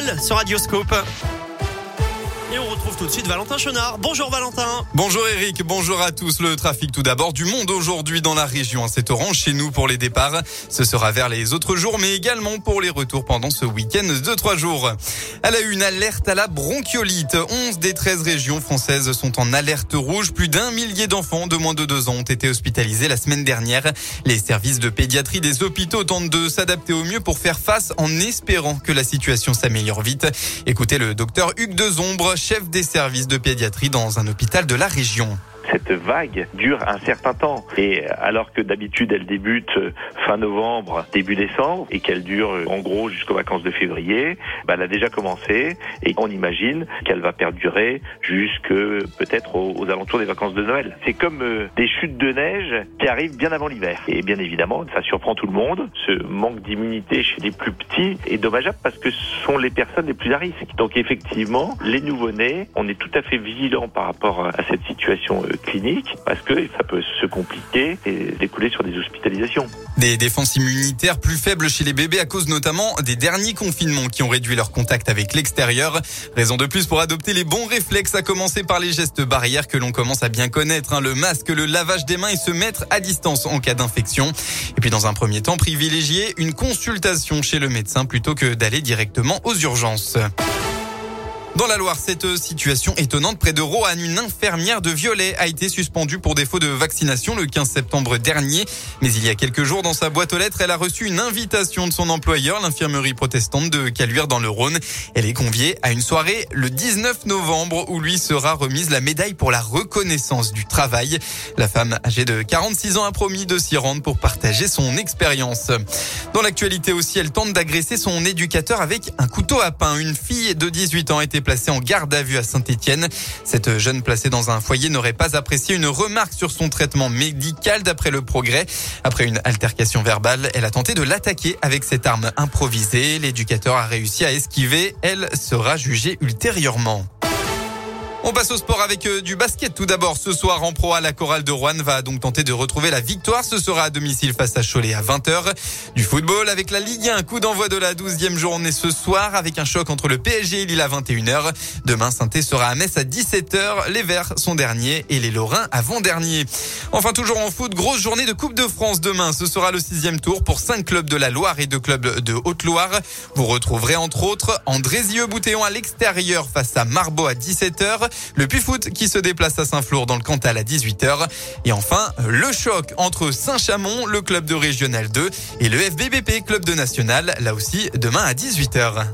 journal sur Radioscope. Et on retrouve tout de suite Valentin Chenard. Bonjour Valentin. Bonjour Eric, bonjour à tous. Le trafic tout d'abord du monde aujourd'hui dans la région. C'est orange chez nous pour les départs. Ce sera vers les autres jours, mais également pour les retours pendant ce week-end de trois jours. Elle a eu une alerte à la bronchiolite. 11 des 13 régions françaises sont en alerte rouge. Plus d'un millier d'enfants de moins de deux ans ont été hospitalisés la semaine dernière. Les services de pédiatrie des hôpitaux tentent de s'adapter au mieux pour faire face en espérant que la situation s'améliore vite. Écoutez le docteur Hugues Dezombre, chef des services de pédiatrie dans un hôpital de la région cette vague dure un certain temps. Et alors que d'habitude elle débute fin novembre, début décembre, et qu'elle dure en gros jusqu'aux vacances de février, bah, elle a déjà commencé et on imagine qu'elle va perdurer jusque peut-être aux, alentours des vacances de Noël. C'est comme euh, des chutes de neige qui arrivent bien avant l'hiver. Et bien évidemment, ça surprend tout le monde. Ce manque d'immunité chez les plus petits est dommageable parce que ce sont les personnes les plus à risque. Donc effectivement, les nouveau-nés, on est tout à fait vigilant par rapport à cette situation euh, clinique parce que ça peut se compliquer et découler sur des hospitalisations. Des défenses immunitaires plus faibles chez les bébés à cause notamment des derniers confinements qui ont réduit leur contact avec l'extérieur. Raison de plus pour adopter les bons réflexes, à commencer par les gestes barrières que l'on commence à bien connaître, hein, le masque, le lavage des mains et se mettre à distance en cas d'infection. Et puis dans un premier temps, privilégier une consultation chez le médecin plutôt que d'aller directement aux urgences. Dans la Loire, cette situation étonnante près de Roanne, une infirmière de Violet a été suspendue pour défaut de vaccination le 15 septembre dernier. Mais il y a quelques jours, dans sa boîte aux lettres, elle a reçu une invitation de son employeur, l'infirmerie protestante de Caluire dans le Rhône. Elle est conviée à une soirée le 19 novembre où lui sera remise la médaille pour la reconnaissance du travail. La femme âgée de 46 ans a promis de s'y rendre pour partager son expérience. Dans l'actualité aussi, elle tente d'agresser son éducateur avec un couteau à pain. Une fille de 18 ans a été placée en garde à vue à Saint-Etienne. Cette jeune placée dans un foyer n'aurait pas apprécié une remarque sur son traitement médical d'après le progrès. Après une altercation verbale, elle a tenté de l'attaquer avec cette arme improvisée. L'éducateur a réussi à esquiver. Elle sera jugée ultérieurement. On passe au sport avec euh, du basket. Tout d'abord, ce soir en pro à la chorale de Rouen va donc tenter de retrouver la victoire. Ce sera à domicile face à Cholet à 20h. Du football avec la Ligue 1. Coup d'envoi de la 12e journée ce soir avec un choc entre le PSG et Lille à 21h. Demain, saint sera à Metz à 17h. Les Verts sont derniers et les Lorrains avant-derniers. Enfin, toujours en foot, grosse journée de Coupe de France demain. Ce sera le sixième tour pour cinq clubs de la Loire et deux clubs de Haute-Loire. Vous retrouverez entre autres Andrézieux-Boutéon à l'extérieur face à Marbeau à 17h. Le Puy-Foot qui se déplace à Saint-Flour dans le Cantal à 18h. Et enfin, le choc entre Saint-Chamond, le club de Régional 2, et le FBBP, club de National, là aussi demain à 18h.